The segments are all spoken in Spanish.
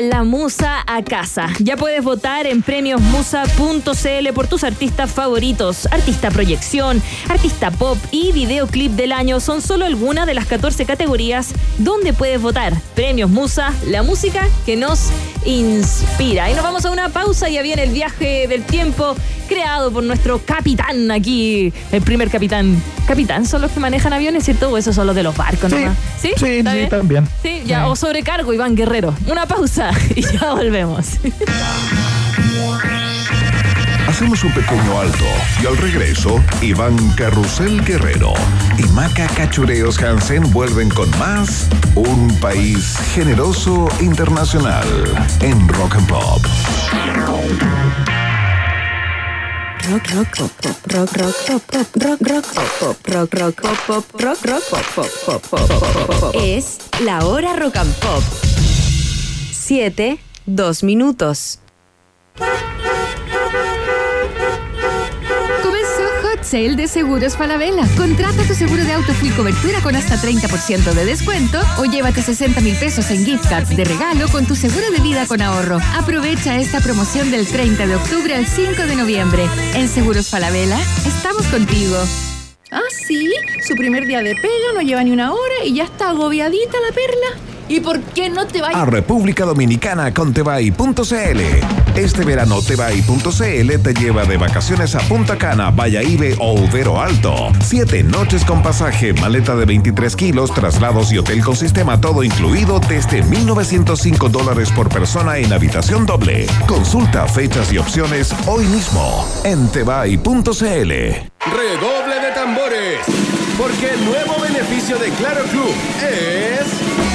la musa a casa. Ya puedes votar en premiosmusa.cl por tus artistas favoritos. Artista proyección, artista pop y videoclip del año son solo algunas de las 14 categorías donde puedes votar. Premios Musa, la música que nos inspira. Y nos vamos a una pausa, ya viene el viaje del tiempo creado por nuestro capitán aquí, el primer capitán. Capitán son los que manejan aviones, ¿cierto? O esos son los de los barcos, Sí, ¿no? sí, sí, también. Sí, ya, o sobrecargo, Iván Guerrero. Una pausa y ya volvemos. Hacemos un pequeño alto y al regreso, Iván Carrusel Guerrero y Maca Cachureos Hansen vuelven con más Un País Generoso Internacional en Rock and Pop. Rock, rock, pop, pop, rock, rock, pop, pop, rock, rock, pop, pop, rock, rock, pop, pop, rock, rock, pop, pop, pop, pop, pop. Es la hora rock and pop. Siete, dos minutos. Sale de Seguros Falabella. Contrata tu seguro de auto full cobertura con hasta 30% de descuento o llévate 60 mil pesos en gift cards de regalo con tu seguro de vida con ahorro. Aprovecha esta promoción del 30 de octubre al 5 de noviembre. En Seguros Falabella, estamos contigo. Ah, sí, su primer día de pega no lleva ni una hora y ya está agobiadita la perla. ¿Y por qué no te vas? A República Dominicana con Tebay.cl. Este verano Tebay.cl te lleva de vacaciones a Punta Cana, Valladolid o Vero Alto. Siete noches con pasaje, maleta de 23 kilos, traslados y hotel con sistema todo incluido desde 1.905 dólares por persona en habitación doble. Consulta fechas y opciones hoy mismo en Tebay.cl. Redoble de tambores, porque el nuevo beneficio de Claro Club es...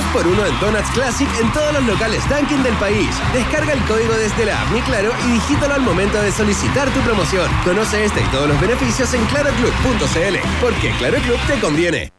2x1 en Donuts Classic en todos los locales Dunkin' del país. Descarga el código desde la app Claro y digítalo al momento de solicitar tu promoción. Conoce este y todos los beneficios en claroclub.cl, porque Claro Club te conviene.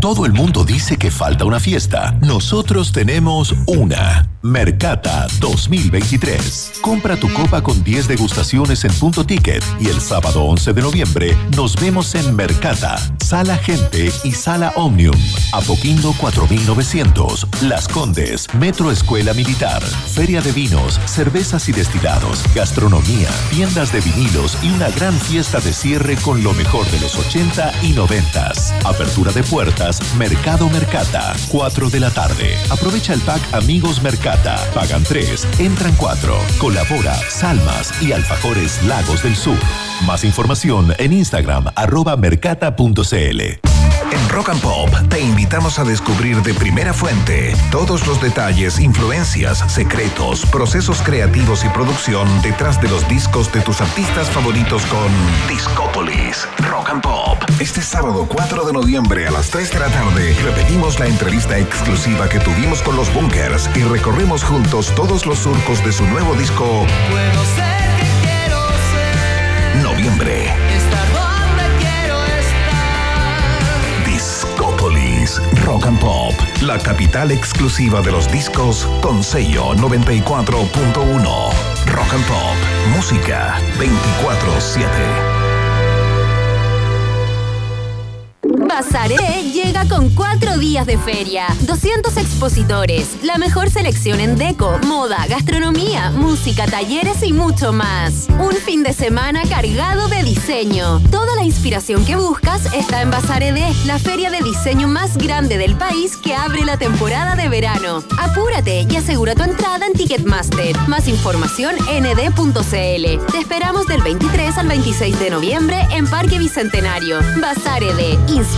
Todo el mundo dice que falta una fiesta. Nosotros tenemos una. Mercata 2023. Compra tu copa con 10 degustaciones en punto ticket y el sábado 11 de noviembre nos vemos en Mercata, Sala Gente y Sala Omnium. Apoquindo 4900, Las Condes, Metro Escuela Militar, Feria de Vinos, Cervezas y Destilados, Gastronomía, tiendas de vinilos y una gran fiesta de cierre con lo mejor de los 80 y 90. Apertura de puertas Mercado Mercata, 4 de la tarde. Aprovecha el pack Amigos Mercata. Pagan 3, entran 4. Colabora Salmas y Alfajores Lagos del Sur. Más información en Instagram, arroba mercata.cl. En Rock and Pop te invitamos a descubrir de primera fuente todos los detalles, influencias, secretos, procesos creativos y producción detrás de los discos de tus artistas favoritos con Discópolis Rock and Pop. Este sábado 4 de noviembre a las 3 de la tarde repetimos la entrevista exclusiva que tuvimos con los Bunkers y recorremos juntos todos los surcos de su nuevo disco Rock and Pop, la capital exclusiva de los discos con sello 94.1. Rock and Pop, música 24/7. Bazar E llega con cuatro días de feria, 200 expositores, la mejor selección en deco, moda, gastronomía, música, talleres y mucho más. Un fin de semana cargado de diseño. Toda la inspiración que buscas está en Bazar ED, la feria de diseño más grande del país que abre la temporada de verano. Apúrate y asegura tu entrada en Ticketmaster. Más información en ed.cl. Te esperamos del 23 al 26 de noviembre en Parque Bicentenario. Bazar ED. Inspira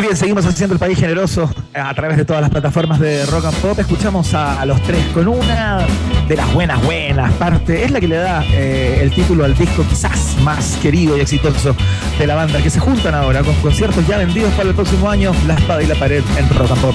Muy bien, seguimos haciendo el país generoso a través de todas las plataformas de Rock and Pop. Escuchamos a, a los tres con una de las buenas, buenas parte. Es la que le da eh, el título al disco quizás más querido y exitoso de la banda, que se juntan ahora con conciertos ya vendidos para el próximo año, La Espada y la Pared en Rock and Pop.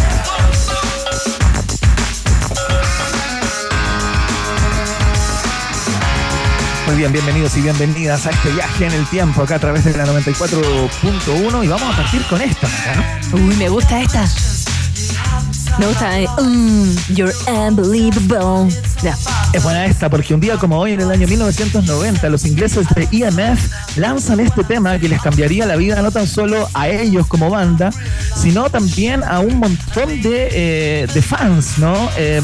Muy bien, bienvenidos y bienvenidas a este viaje en el tiempo acá a través de la 94.1 y vamos a partir con esta, ¿no? Uy, me gusta esta. Me gusta. eh, mm, you're unbelievable. Ya. Es buena esta porque un día como hoy, en el año 1990, los ingleses de EMF lanzan este tema que les cambiaría la vida no tan solo a ellos como banda, sino también a un montón de, eh, de fans, ¿no? Eh,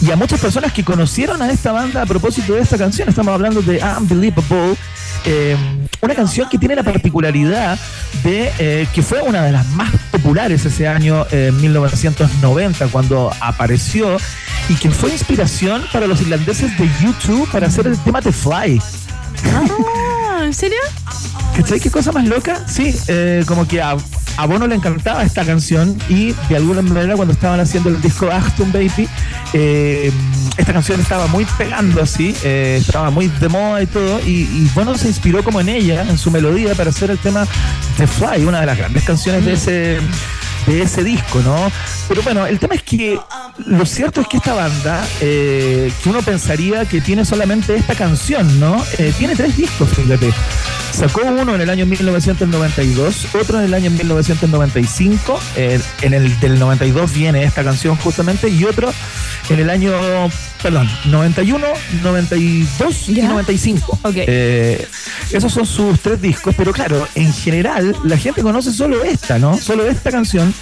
y a muchas personas que conocieron a esta banda a propósito de esta canción. Estamos hablando de Unbelievable. eh, una canción que tiene la particularidad de eh, que fue una de las más populares ese año eh, 1990 cuando apareció y que fue inspiración para los irlandeses de YouTube para hacer el tema de Fly. Ah, ¿En serio? ¿Cachai qué cosa más loca? Sí, eh, como que a, a Bono le encantaba esta canción y de alguna manera cuando estaban haciendo el disco Aston Baby, eh, esta canción estaba muy pegando así, eh, estaba muy de moda y todo, y, y Bono se inspiró como en ella, en su melodía, para hacer el tema The Fly, una de las grandes canciones de ese de ese disco, ¿no? Pero bueno, el tema es que lo cierto es que esta banda, eh, que uno pensaría que tiene solamente esta canción, ¿no? Eh, tiene tres discos, fíjate. Sacó uno en el año 1992, otro en el año 1995, eh, en el del 92 viene esta canción justamente, y otro en el año, perdón, 91, 92 y Ya. 95. Ok. Eh, esos son sus tres discos, pero claro, en general la gente conoce solo esta, ¿no? Solo esta canción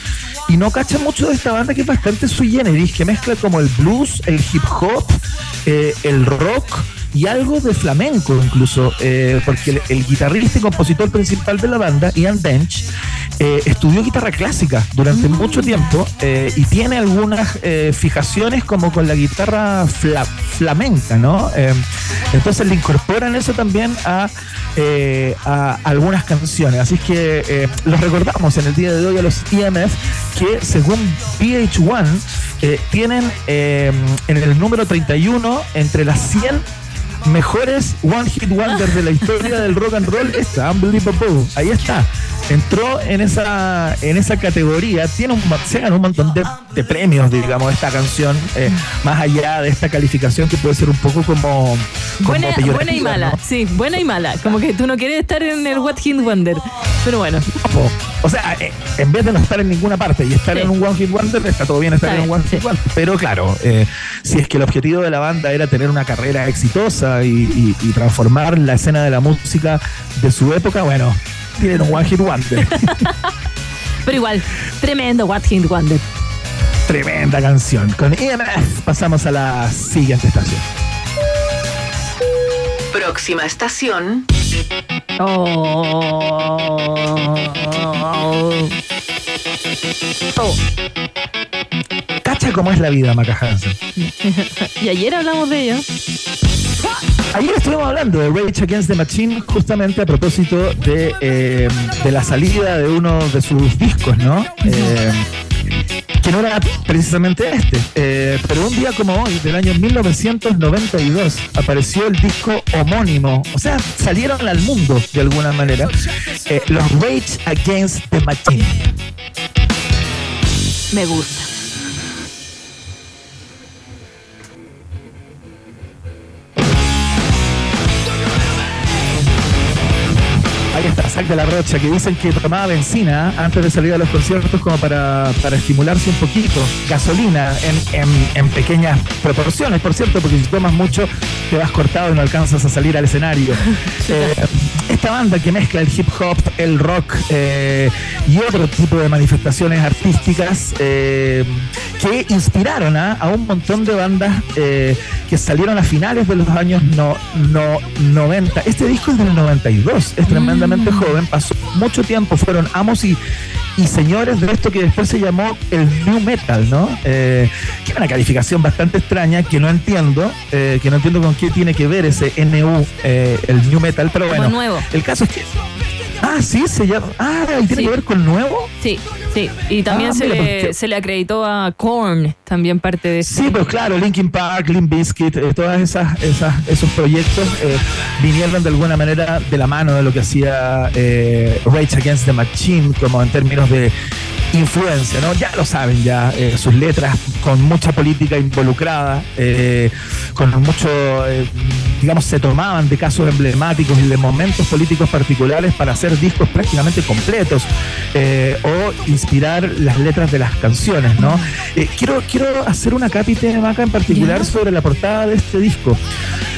y no cacha mucho de esta banda que es bastante sui generis, que mezcla como el blues, el hip hop, eh, el rock y algo de flamenco incluso, eh, porque el, el guitarrista y compositor principal de la banda, Ian Bench, eh, estudió guitarra clásica durante mucho tiempo eh, y tiene algunas eh, fijaciones como con la guitarra fla- flamenca, ¿no? Eh, entonces le incorporan eso también a, eh, a algunas canciones. Así que eh, los recordamos en el día de hoy a los EMF que según VH1 eh, tienen eh, en el número 31 entre las 100 mejores One Hit Wonders de la historia del rock and roll está Unbelievable. Ahí está. Entró en esa en esa categoría. Tiene un, se ganó un montón de, de premios, digamos, esta canción, eh, más allá de esta calificación que puede ser un poco como. como Buena, y mala, ¿no? sí, buena y mala. Como que tú no quieres estar en el What Hit Wonder. Pero bueno. O sea, eh, en vez de no estar en ninguna parte y estar Sí. en un One Hit Wonder, está todo bien estar en un One Hit sí. Wonder. Pero claro, eh, si es que el objetivo de la banda era tener una carrera exitosa y, y- y transformar la escena de la música de su época, bueno, tienen un One Hit Wonder. pero igual, tremendo What Hit Wonder. Tremenda canción. Con EMF pasamos a la siguiente estación. Próxima estación. Oh. Oh. Cacha cómo es la vida, Maca Hansen. Y ayer hablamos de ello. Ayer estuvimos hablando de Rage Against the Machine justamente a propósito de, eh, de la salida de uno de sus discos, ¿no? Eh, que no era precisamente este. Eh, pero un día como hoy, del año 1992, apareció el disco homónimo. O sea, salieron al mundo de alguna manera. los Rage Against the Machine. Me gusta. Ahí está, Sac de la Rocha, que dicen que tomaba benzina antes de salir a los conciertos como para, para estimularse un poquito. Gasolina en, en- en pequeñas proporciones, por cierto, porque si tomas mucho te vas cortado y no alcanzas a salir al escenario. Eh, esta banda que mezcla el hip hop, el rock eh, y otro tipo de manifestaciones artísticas eh, que inspiraron a, a un montón de bandas que salieron a finales de los años no, no, 90. Este disco es del 92, es tremendamente joven, pasó mucho tiempo, fueron amos y, y señores de esto que después se llamó el New Metal, ¿no? Eh, que es una calificación bastante extraña que no entiendo, eh, que no entiendo con qué tiene que ver ese NU, eh, el New Metal, pero bueno, nuevo. el caso es que... Ah, sí, se llama... Ah, ¿y tiene Sí. que ver con nuevo? Sí, sí. Y también Ah, se, mira, le, se le acreditó a Korn, también parte de Sí, pues claro, Linkin Park, Limp Bizkit, eh, todas esas, esas, esos proyectos eh, vinieron de alguna manera de la mano de lo que hacía eh, Rage Against the Machine, como en términos de influencia, ¿no? Ya lo saben, ya eh, sus letras con mucha política involucrada, eh, con mucho, eh, digamos, se tomaban de casos emblemáticos y de momentos políticos particulares para hacer discos prácticamente completos eh, o inspirar las letras de las canciones, ¿no? Eh, quiero, quiero hacer una cápite, Maca, en particular sobre la portada de este disco.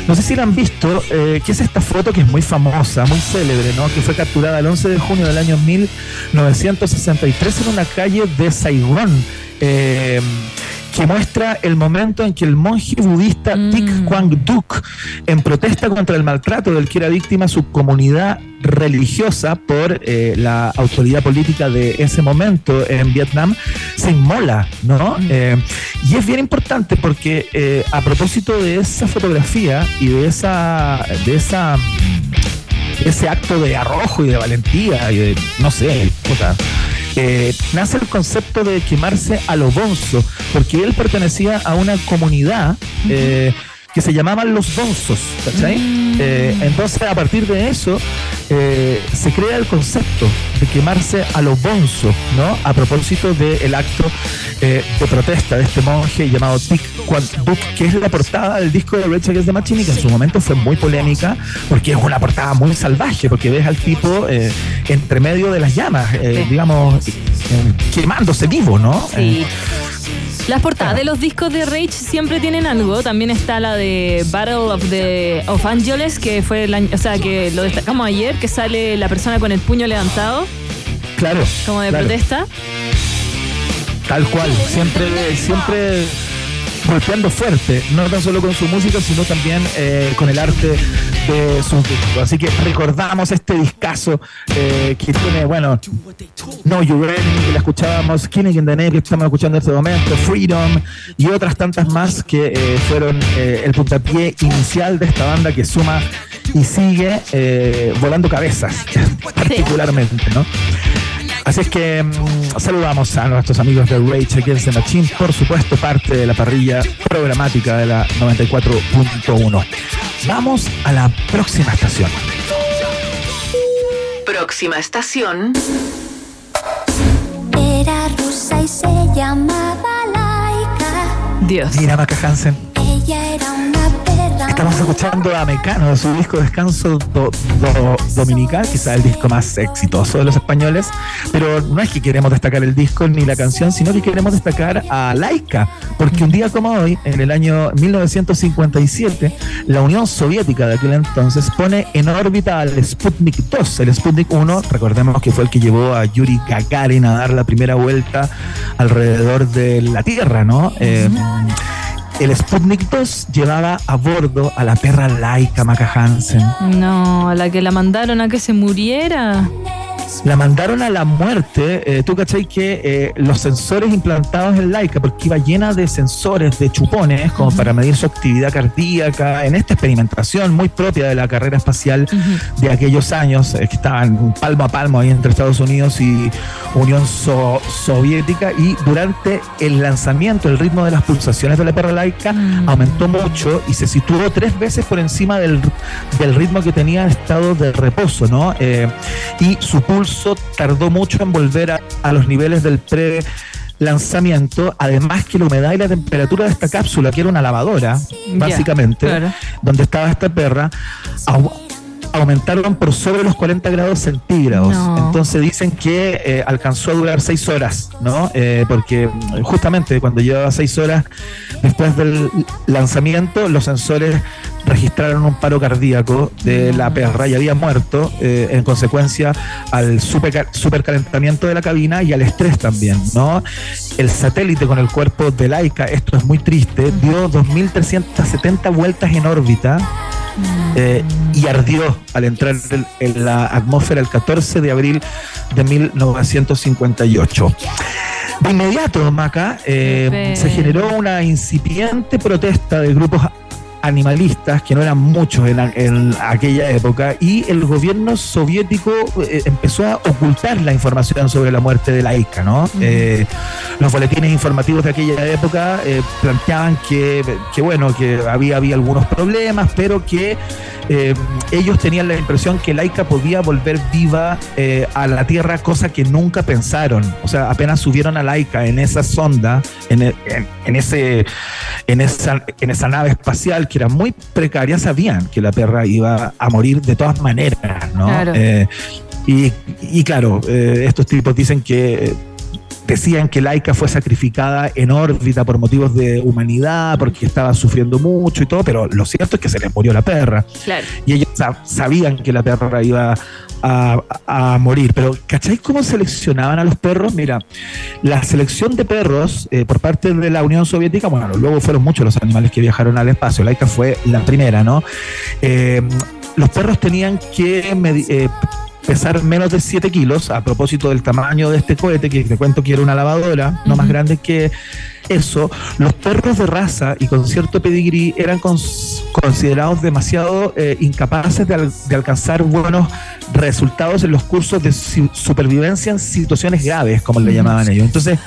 No sé si la han visto, eh, que es esta foto que es muy famosa, muy célebre, ¿no? Que fue capturada el 11 de junio del año 1963 en una calle de Saigón. eh, que muestra el momento en que el monje budista Thich Quang Duc, en protesta contra el maltrato del que era víctima su comunidad religiosa por eh, la autoridad política de ese momento en Vietnam, se inmola, ¿no? Eh, y es bien importante porque eh, a propósito de esa fotografía y de esa, de esa ese acto de arrojo y de valentía y de, no sé, puta, eh, nace el concepto de quemarse a lo bonzo, porque él pertenecía a una comunidad eh, que se llamaban los bonzos, ¿cachai? Eh, entonces, a partir de eso, eh, se crea el concepto de quemarse a lo bonzo, ¿no? A propósito del acto eh, de protesta de este monje llamado Quang Duc, que es la portada del disco de Rage Against the Machine que en su momento fue muy polémica porque es una portada muy salvaje, porque ves al tipo eh, entre medio de las llamas, eh, digamos, eh, quemándose vivo, ¿no? Sí. Las portadas de los discos de Rage siempre tienen algo. También está la de Battle of the of Angeles, que fue el año, o sea, que lo destacamos ayer, que sale la persona con el puño levantado, claro. como de claro. protesta. Tal cual, siempre, siempre golpeando fuerte, no tan solo con su música, sino también eh, con el arte de sus discos. Así que recordamos este discazo eh, que tiene, bueno, No You Ready, que la escuchábamos, Killing in the Name, que estamos escuchando en este momento, Freedom y otras tantas más que eh, fueron eh, el puntapié inicial de esta banda que suma y sigue eh, volando cabezas, particularmente, ¿no? Así es que mm, saludamos a nuestros amigos de Rage Against the Machine, por supuesto, parte de la parrilla programática de la 94.1. Vamos a la próxima estación. Próxima estación. Era rusa y se llamaba Laika. Dios. Mira, Maca Hansen. Ella era perra. Estamos escuchando a Mecano de su disco Descanso Do- Do- Dominical, quizá el disco más exitoso de los españoles, pero no es que queremos destacar el disco ni la canción, sino que queremos destacar a Laika, porque un día como hoy, en el año 1957, la Unión Soviética de aquel entonces pone en órbita al Sputnik 2. El Sputnik 1, recordemos que fue el que llevó a Yuri Gagarin a dar la primera vuelta alrededor de la Tierra, ¿no? Eh, el Sputnik 2 llevaba a bordo a la perra Laika Maca Hansen. No, a la que la mandaron a que se muriera. La mandaron a la muerte. eh, Tú cachai que eh, los sensores implantados en Laika, porque iba llena de sensores, de chupones, como para medir su actividad cardíaca, en esta experimentación muy propia de la carrera espacial de aquellos años, eh, que estaban palmo a palmo ahí entre Estados Unidos y Unión So- Soviética. Y durante el lanzamiento, el ritmo de las pulsaciones de la perra Laika aumentó mucho y se situó tres veces por encima del, del ritmo que tenía en estado de reposo, ¿no? Eh, y su pulso tardó mucho en volver a, a los niveles del pre lanzamiento, además que la humedad y la temperatura de esta cápsula, que era una lavadora, básicamente, claro. donde estaba esta perra, aumentaron por sobre los 40 grados centígrados. No. Entonces dicen que eh, alcanzó a durar seis horas, ¿no? Eh, porque mm, justamente cuando llevaba seis horas después del lanzamiento, los sensores registraron un paro cardíaco de la perra y había muerto eh, en consecuencia al super, supercalentamiento de la cabina y al estrés también, ¿no? El satélite con el cuerpo de Laika, esto es muy triste, dio 2.370 vueltas en órbita eh, y ardió al entrar en, la atmósfera el 14 de abril de 1958. De inmediato, Maca, eh, se generó una incipiente protesta de grupos animalistas, que no eran muchos en, en aquella época, y el gobierno soviético eh, empezó a ocultar la información sobre la muerte de Laika, ¿no? Eh, los boletines informativos de aquella época eh, planteaban que, que, bueno, que había, había algunos problemas, pero que ellos tenían la impresión que Laika podía volver viva a la Tierra, cosa que nunca pensaron. O sea, apenas subieron a Laika en esa sonda, en, en, en ese, en, esa, en esa nave espacial que era muy precaria, sabían que la perra iba a morir de todas maneras, ¿no? Claro. Eh, y, y, claro, eh, estos tipos dicen que decían que Laika fue sacrificada en órbita por motivos de humanidad, porque estaba sufriendo mucho y todo, pero lo cierto es que se les murió la perra. Claro. Y ellos sab- sabían que la perra iba a, a morir. Pero, ¿cacháis cómo seleccionaban a los perros? Mira, la selección de perros eh, por parte de la Unión Soviética, bueno, luego fueron muchos los animales que viajaron al espacio. Laika fue la primera, ¿no? Eh, los perros tenían que eh, pesar menos de 7 kilos, a propósito del tamaño de este cohete, que te cuento que era una lavadora, no más grande que eso, los perros de raza y con cierto pedigrí eran cons- considerados demasiado eh, incapaces de, al- de alcanzar buenos resultados en los cursos de supervivencia en situaciones graves, como le llamaban ellos. Entonces,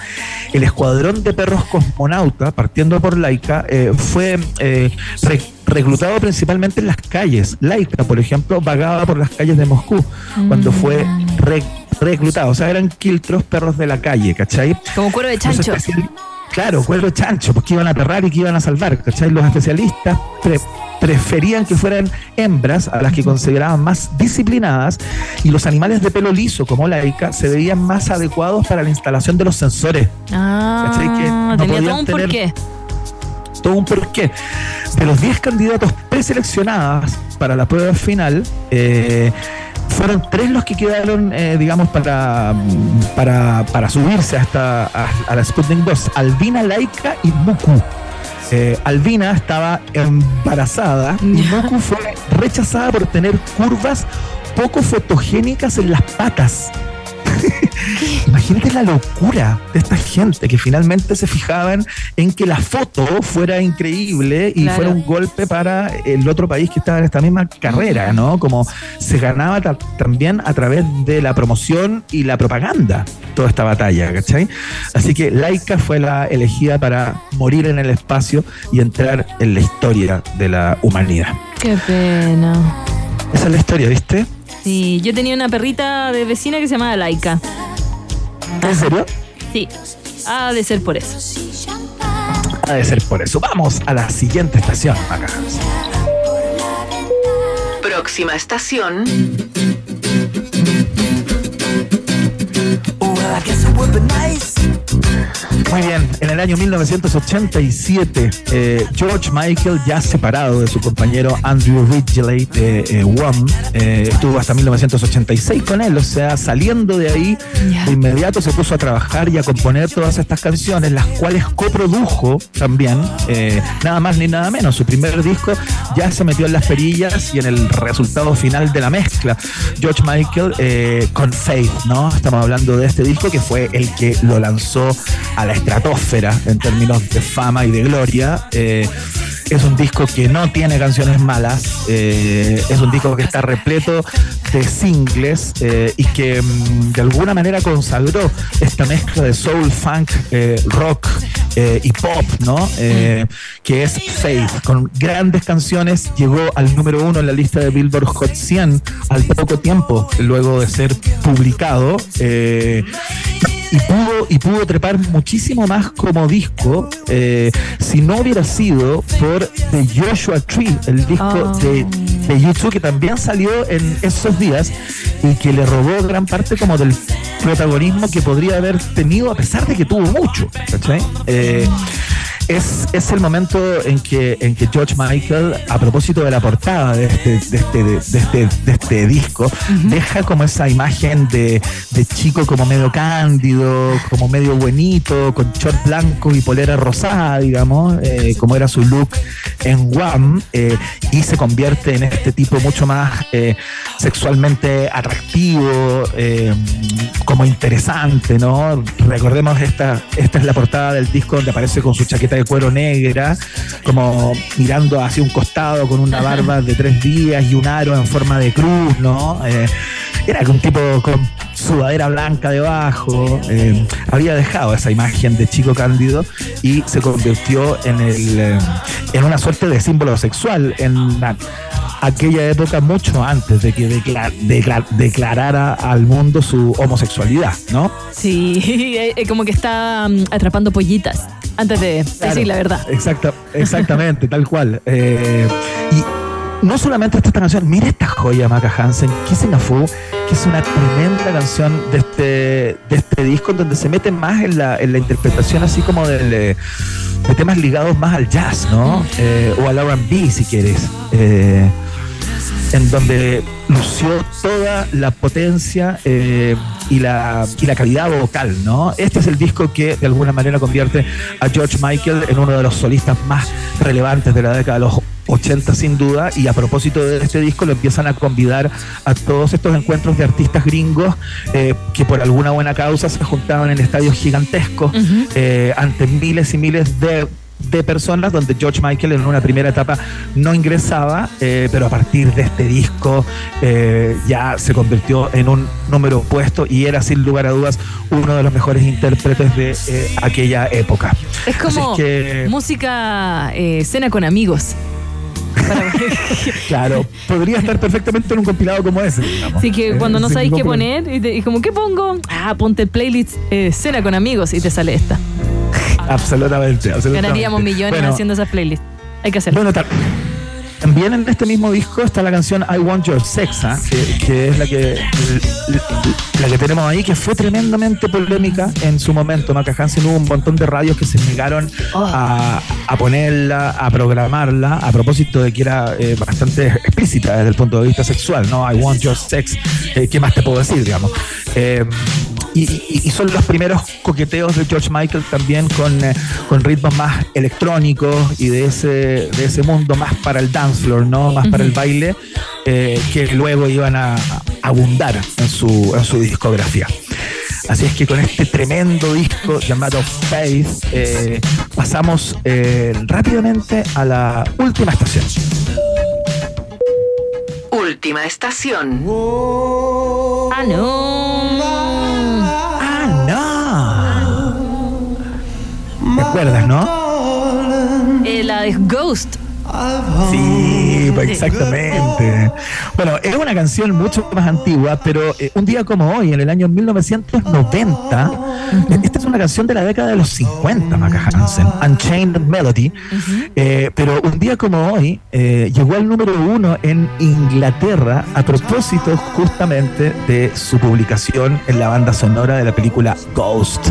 el escuadrón de perros cosmonauta, partiendo por Laika, eh, fue eh, re- reclutado principalmente en las calles. Laika, por ejemplo, vagaba por las calles de Moscú cuando fue re- reclutado. O sea, eran quiltros perros de la calle, ¿cachai? Como cuero de chancho. Claro, cuero de chancho, porque iban a aterrar y que iban a salvar, ¿cachai? Los especialistas pre- preferían que fueran hembras a las que consideraban más disciplinadas y los animales de pelo liso como laica se veían más adecuados para la instalación de los sensores. ¿Cachai? Que Ah, no tenía todo un tener- porqué. Todo un porqué. De los 10 candidatos preseleccionados para la prueba final, eh, fueron tres los que quedaron, eh, digamos, para, para, para subirse hasta a, a la Sputnik 2. Albina, Laika y Muku. Eh, Albina estaba embarazada y Muku fue rechazada por tener curvas poco fotogénicas en las patas. Imagínate la locura de esta gente que finalmente se fijaban en que la foto fuera increíble y Claro. fuera un golpe para el otro país que estaba en esta misma carrera, ¿no? Como se ganaba ta- también a través de la promoción y la propaganda toda esta batalla, ¿cachai? Así que Laika fue la elegida para morir en el espacio y entrar en la historia de la humanidad. Qué pena. Esa es la historia, ¿viste? Sí, yo tenía una perrita de vecina que se llamaba Laika. ¿En serio? Sí. Ha de ser por eso. Ha de ser por eso. Vamos a la siguiente estación acá. Próxima estación. Muy bien, en el año 1987, eh, George Michael, ya separado de su compañero Andrew Ridgeley de eh, Wham, eh, estuvo hasta 1986 con él, o sea, saliendo de ahí, de inmediato se puso a trabajar y a componer todas estas canciones, las cuales coprodujo también, eh, nada más ni nada menos. Su primer disco ya se metió en las perillas y en el resultado final de la mezcla. George Michael con Faith, ¿no? Estamos hablando de este disco que fue el que lo lanzó a la estratosfera en términos de fama y de gloria. Eh, es un disco que no tiene canciones malas, eh, es un disco que está repleto de singles eh, y que mm, de alguna manera consagró esta mezcla de soul, funk, rock y pop, ¿no? Que es Faith, con grandes canciones, llegó al número uno en la lista de Billboard Hot 100 al poco tiempo luego de ser publicado. Y pudo, y pudo trepar muchísimo más como disco eh, si no hubiera sido por The Joshua Tree, el disco Oh. de, de YouTube que también salió en esos días y que le robó gran parte como del protagonismo que podría haber tenido a pesar de que tuvo mucho. ¿cachai? Eh, es, es el momento en que, en que George Michael, a propósito de la portada de este, de este, de este, de este disco, deja como esa imagen de, de chico como medio cándido, como medio buenito, con short blanco y polera rosada, digamos, eh, como era su look en Wham, eh, y se convierte en este tipo mucho más eh, sexualmente atractivo, eh, como interesante, ¿no? Recordemos esta, esta es la portada del disco donde aparece con su chaqueta de cuero negra, como mirando hacia un costado con una barba de tres días y un aro en forma de cruz, ¿no? Eh, era un tipo con sudadera blanca debajo, eh, había dejado esa imagen de chico cándido y se convirtió en, el, eh, en una suerte de símbolo sexual en la- aquella época mucho antes de que decla- decla- declarara al mundo su homosexualidad, ¿no? Sí, como que está mm, atrapando pollitas antes de decir la verdad. Exacta, exactamente, tal cual. Eh, y no solamente está esta canción, mira esta joya, Maca Hansen, Kissing a Fool, que es una tremenda canción de este, de este disco, donde se mete más en la, en la interpretación así como del, eh, de temas ligados más al jazz, ¿no? Eh, o al RB, si quieres. Eh, en donde lució toda la potencia eh, y, la, y la calidad vocal, ¿no? Este es el disco que de alguna manera convierte a George Michael en uno de los solistas más relevantes de la década de los 80 sin duda y a propósito de este disco lo empiezan a convidar a todos estos encuentros de artistas gringos eh, que por alguna buena causa se juntaban en estadios gigantescos eh, ante miles y miles de de personas donde George Michael en una primera etapa no ingresaba, eh, pero a partir de este disco eh, ya se convirtió en un número puesto y era sin lugar a dudas uno de los mejores intérpretes de eh, aquella época. Es como Así es que, música cena con amigos. claro, podría estar perfectamente en un compilado como ese. digamos. Así que Eh, cuando no sabéis qué poner, y, te- y como, ¿qué pongo? Ah, ponte el playlist eh, cena con amigos y te sale esta. Absolutamente, absolutamente. Ganaríamos millones Bueno, haciendo esas playlists. Hay que hacerlo. Bueno, ta- también en este mismo disco está la canción I Want Your Sex, ¿ah? que, que es la que, la que tenemos ahí, que fue tremendamente polémica en su momento. Maca Hansen hubo un montón de radios que se negaron a, a ponerla, a programarla, a propósito de que era eh, bastante explícita desde el punto de vista sexual, ¿no? I Want Your Sex, eh, ¿qué más te puedo decir, digamos? Eh, y, y- y son los primeros coqueteos de George Michael también con, eh, con ritmos más electrónicos y de ese, de ese mundo más para el dance floor, ¿no? Más para el baile, eh, que luego iban a, a abundar en su, en su discografía. Así es que con este tremendo disco llamado Faith, eh, pasamos eh, rápidamente a la última estación. Última estación. Ah, no. ¡Ah, no! ¿Te acuerdas, no? Eh, la de Ghost. Sí, pues exactamente. Bueno, es una canción mucho más antigua, pero eh, un día como hoy, en el año 1990, eh, esta es una canción de la década de los 50, Maca Hansen, Unchained Melody, eh, pero un día como hoy eh, llegó al número uno en Inglaterra a propósito justamente de su publicación en la banda sonora de la película Ghost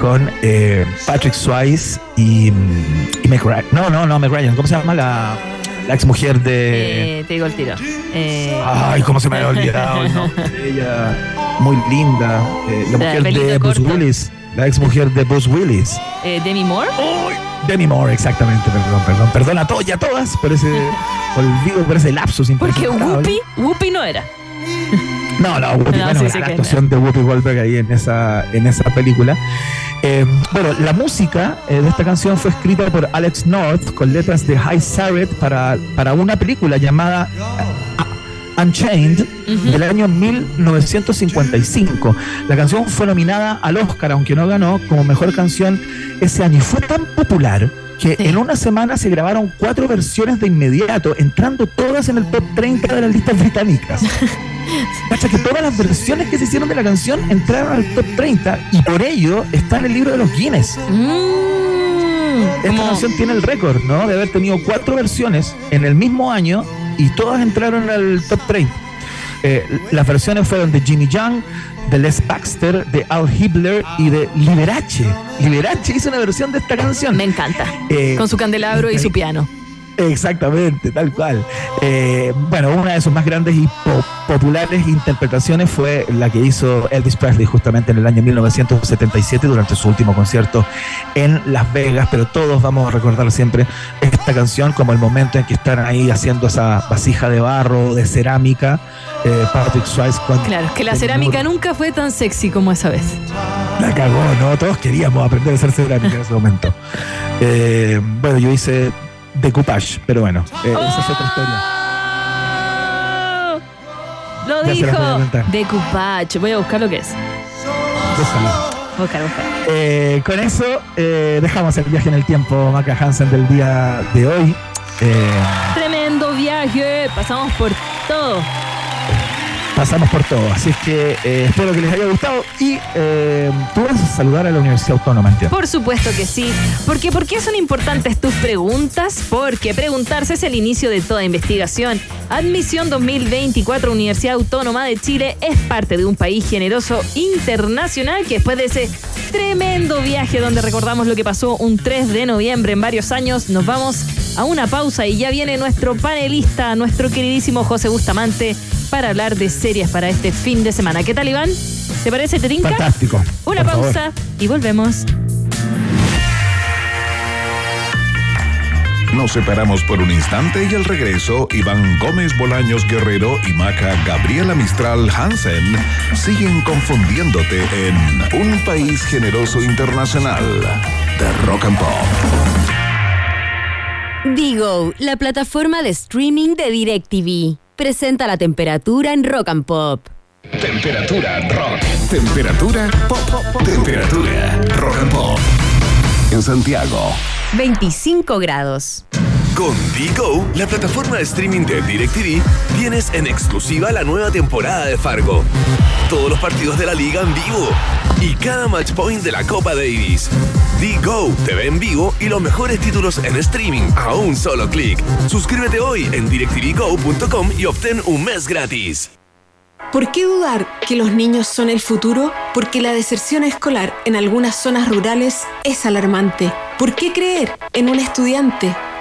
con Patrick Swayze y, y Meg Ryan. No, no, no, Meg Ryan. ¿Cómo se llama la, la ex mujer de. Eh, te digo el tiro. Eh, Ay, cómo se me había olvidado el nombre de ella. Muy linda. eh, la La mujer de Bruce. Willis. La ex mujer de Bruce Willis. eh, Demi Moore. Demi Moore, exactamente, perdón, perdón. Perdón a todos y a todas por ese olvido, por ese lapsus Porque. Whoopi, Whoopi no era. No, no, Whoopi, No, bueno, sí, la sí actuación de Whoopi Goldberg ahí en esa, en esa película. Eh, bueno, la música eh, de esta canción fue escrita por Alex North con letras de High Sarret para, para una película llamada uh, Unchained del año 1955. La canción fue nominada al Oscar, aunque no ganó, como mejor canción ese año y fue tan popular que en una semana se grabaron cuatro versiones de inmediato, entrando todas en el top 30 de las listas británicas. Cacha que todas las versiones que se hicieron de la canción entraron al top 30 y por ello está en el libro de los Guinness. Esta canción tiene el récord, ¿no? De haber tenido cuatro versiones en el mismo año y todas entraron al top 30. Eh, las versiones fueron de Jimmy Young, de Les Baxter, de Al Hibbler y de Liberace. Liberace hizo una versión de esta canción. Me encanta. Eh, Con su candelabro y su piano. Exactamente, tal cual. Eh, bueno, una de sus más grandes y po- populares interpretaciones fue la que hizo Elvis Presley justamente en el año 1977 durante su último concierto en Las Vegas, pero todos vamos a recordar siempre esta canción como el momento en que están ahí haciendo esa vasija de barro, de cerámica, eh, Patrick Swayze cuando... Claro, que la cerámica nunca fue tan sexy como esa vez. La cagó, ¿no? Todos queríamos aprender a hacer cerámica en ese momento. Eh, bueno, yo hice decoupage, pero bueno, eh, esa es otra historia. Lo Ya dijo. contar. Decoupage. Voy a buscar lo que es. Búscalo. Buscar, buscar. Eh, con eso eh, dejamos el viaje en el tiempo Maca Hansen del día de hoy. Eh, Tremendo viaje. Pasamos por todo. Pasamos por todo, así es que eh, espero que les haya gustado y eh, tú vas saludar a la Universidad Autónoma, entiendo. Por supuesto que sí. Porque ¿por qué son importantes tus preguntas? Porque preguntarse es el inicio de toda investigación. Admisión 2024 Universidad Autónoma de Chile es parte de un país generoso internacional que después de ese tremendo viaje donde recordamos lo que pasó un 3 de noviembre en varios años, nos vamos a una pausa y ya viene nuestro panelista, nuestro queridísimo José Bustamante, para hablar de series para este fin de semana. ¿Qué tal, Iván? ¿Te parece, te tinca? Fantástico. Una Por favor. pausa y volvemos. Nos separamos por un instante y al regreso, Iván Gómez Bolaños Guerrero y Maca Gabriela Mistral Hansen siguen confundiéndote en Un País Generoso Internacional de Rock and Pop. Digo, la plataforma de streaming de DirecTV. Presenta la temperatura en Rock and Pop. Temperatura rock. Temperatura pop. Temperatura rock and pop. En Santiago. 25 grados. Con Digo, la plataforma de streaming de DirecTV, tienes en exclusiva la nueva temporada de Fargo. Todos los partidos de la liga en vivo y cada match point de la Copa Davis. Digo, te ve en vivo y los mejores títulos en streaming a un solo clic. Suscríbete hoy en directvgo.com y obtén un mes gratis. ¿Por qué dudar que los niños son el futuro? Porque la deserción escolar en algunas zonas rurales es alarmante. ¿Por qué creer en un estudiante?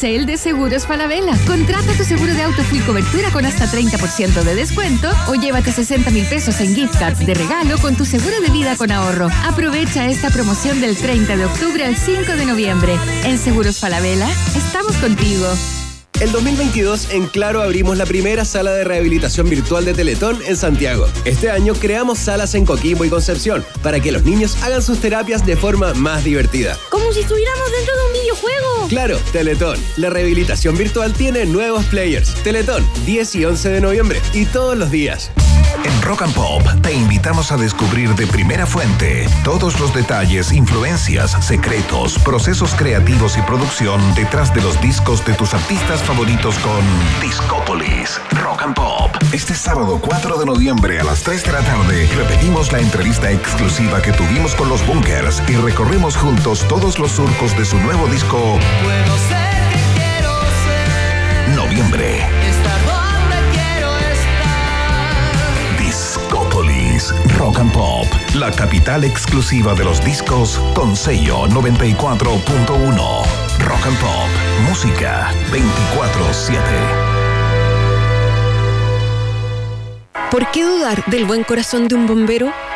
Sale de Seguros Falabella. Contrata tu seguro de auto full cobertura con hasta 30% de descuento o llévate 60 mil pesos en gift cards de regalo con tu seguro de vida con ahorro. Aprovecha esta promoción del 30 de octubre al 5 de noviembre. En Seguros Falabella, estamos contigo. El 2022 en Claro abrimos la primera sala de rehabilitación virtual de Teletón en Santiago. Este año creamos salas en Coquimbo y Concepción para que los niños hagan sus terapias de forma más divertida. Como si estuviéramos dentro de un videojuego. Claro, Teletón. La rehabilitación virtual tiene nuevos players. Teletón, 10 y 11 de noviembre y todos los días. En Rock and Pop te invitamos a descubrir de primera fuente todos los detalles, influencias, secretos, procesos creativos y producción detrás de los discos de tus artistas favoritos con Discópolis Rock and Pop. Este sábado 4 de noviembre a las 3 de la tarde repetimos la entrevista exclusiva que tuvimos con los Bunkers y recorremos juntos todos los surcos de su nuevo disco Puedo ser que quiero ser. Noviembre. Rock and Pop, la capital exclusiva de los discos con sello 94.1. Rock and Pop, música 24/7. ¿Por qué dudar del buen corazón de un bombero?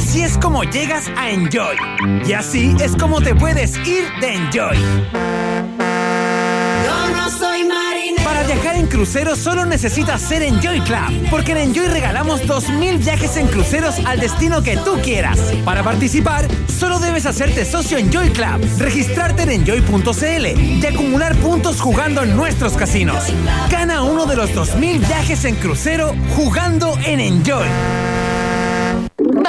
Así es como llegas a Enjoy. Y así es como te puedes ir de Enjoy. Yo no soy marinero. Para viajar en crucero solo necesitas ser Enjoy Club, porque en Enjoy regalamos 2.000 viajes en cruceros al destino que tú quieras. Para participar, solo debes hacerte socio Enjoy Club, registrarte en enjoy.cl y acumular puntos jugando en nuestros casinos. Gana uno de los 2.000 viajes en crucero jugando en Enjoy.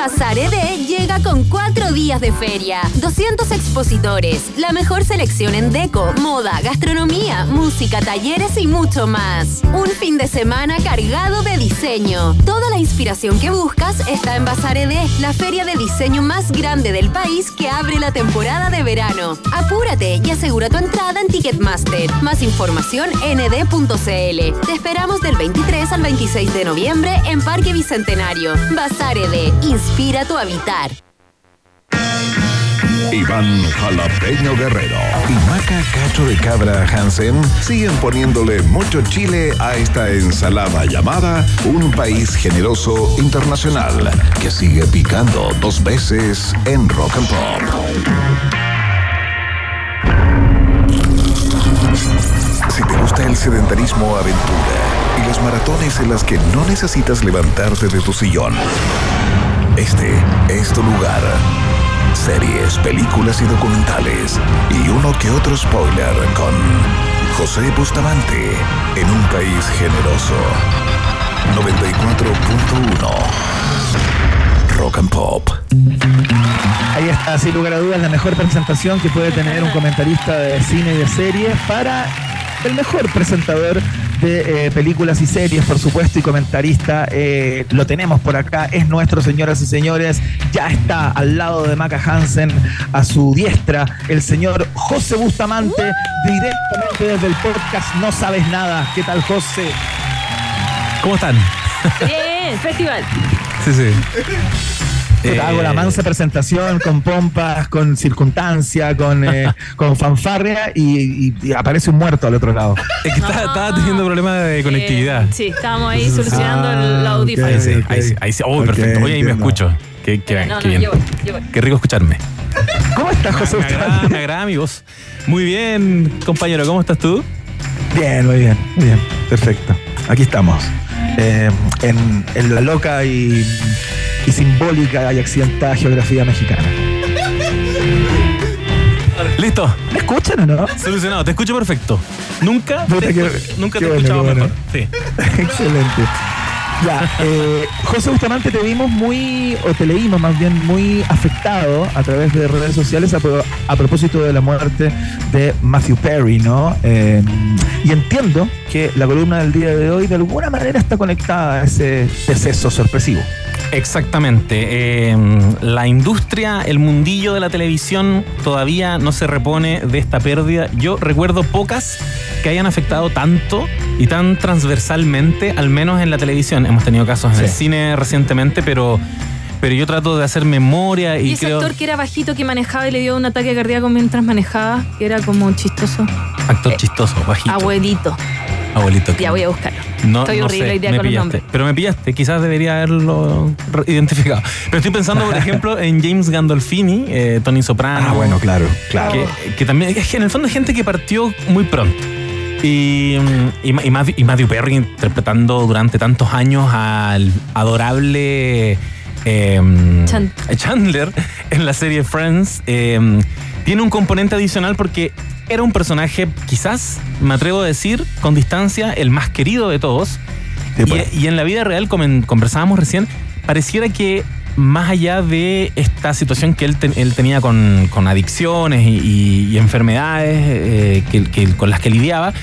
Bazar ED llega con cuatro días de feria, 200 expositores, la mejor selección en deco, moda, gastronomía, música, talleres y mucho más. Un fin de semana cargado de diseño. Toda la inspiración que buscas está en Bazar ED, la feria de diseño más grande del país que abre la temporada de verano. Apúrate y asegura tu entrada en Ticketmaster. Más información en ed.cl. Te esperamos del 23 al 26 de noviembre en Parque Bicentenario. Bazar ED, tu habitar. Iván Jalapeño Guerrero y Maca Cacho de Cabra Hansen siguen poniéndole mucho chile a esta ensalada llamada Un País Generoso Internacional que sigue picando dos veces en Rock and Pop. Si te gusta el sedentarismo aventura y las maratones en las que no necesitas levantarte de tu sillón, este es tu lugar. Series, películas y documentales y uno que otro spoiler con José Bustamante en un país generoso. 94.1 Rock and Pop. Ahí está, sin lugar a dudas, la mejor presentación que puede tener un comentarista de cine y de series para el mejor presentador de eh, películas y series, por supuesto, y comentarista. eh, lo tenemos por acá, es nuestro, señoras y señores. Ya está al lado de Maca Hansen, a su diestra, el señor José Bustamante, directamente desde el podcast No Sabes Nada. ¿Qué tal, José? ¿Cómo están? Bien, festival. Sí, sí. Te hago la mansa presentación con pompas, con circunstancia, con, eh, con fanfarria y, y- y aparece un muerto al otro lado. Es que estaba, estaba teniendo problemas de conectividad. Eh, sí, estábamos ahí solucionando Ah, el audífono. Ahí sí, ahí sí, ahí sí. Oh, Ok, perfecto. Oye, ahí me escucho. Qué, qué, No, qué no, bien. yo voy, yo voy. Qué rico escucharme. ¿Cómo estás, José Me agrada, me agrada mi voz. Muy bien, compañero. ¿Cómo estás tú? Bien, muy bien, muy bien, perfecto. Aquí estamos. Eh, en, en la loca y, y simbólica y accidentada geografía mexicana. ¿Listo? ¿Me escuchan o no? Solucionado. Te escucho perfecto. Nunca te, nunca te he bueno, escuchado bueno. mejor. Sí. Excelente. Ya, eh, José Bustamante te vimos muy, o te leímos más bien muy afectado a través de redes sociales a, pro- a propósito de la muerte de Matthew Perry, ¿no? Eh, y entiendo que la columna del día de hoy de alguna manera está conectada a ese deceso sorpresivo. Exactamente. Eh, la industria, el mundillo de la televisión todavía no se repone de esta pérdida. Yo recuerdo pocas que hayan afectado tanto y tan transversalmente, al menos en la televisión. Hemos tenido casos en el cine recientemente, pero, pero yo trato de hacer memoria y, Y ese creo... actor que era bajito que manejaba y le dio un ataque cardíaco mientras manejaba, que era como chistoso. Actor chistoso, bajito. Abuelito. Abuelito. Ya voy a buscarlo. No, Estoy no horrible sé, hoy día me con los pillaste. nombres. Pero me pillaste, quizás debería haberlo identificado. Pero estoy pensando, por ejemplo, en James Gandolfini, eh, Tony Soprano. Ah, bueno, claro, claro. Que, que también, es que en el fondo es gente que partió muy pronto. Y, mm, y, y Matthew, y Matthew Perry interpretando durante tantos años al adorable eh, Chan- Chandler en la serie Friends. eh, tiene un componente adicional porque era un personaje, quizás, me atrevo a decir, con distancia, el más querido de todos. Sí, pues. Y, y en la vida real, como en- conversábamos recién, pareciera que más allá de esta situación que él, ten- él tenía con, con adicciones y, y- y enfermedades eh, que- que- con las que lidiaba,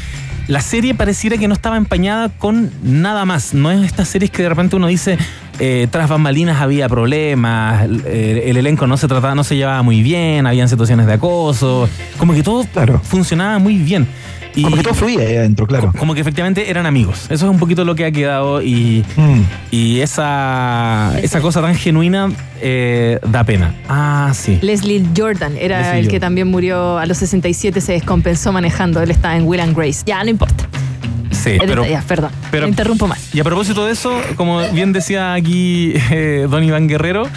la serie pareciera que no estaba empañada con nada más. No es estas series que de repente uno dice, eh, tras bambalinas había problemas, eh, el elenco no se trataba, no se llevaba muy bien, habían situaciones de acoso, como que todo Claro. funcionaba muy bien. Y Como que todo fluía ahí adentro, claro. como que efectivamente eran amigos. Eso es un poquito lo que ha quedado y, Mm. y esa, esa cosa tan genuina eh, da pena. Ah, sí. Leslie Jordan era Leslie el que también murió a los 67, se descompensó manejando. Él estaba en Will and Grace. Ya, no importa. Sí, pero, ya, perdón. pero- Me interrumpo más. y a propósito de eso, como bien decía aquí eh, Don Iván Guerrero,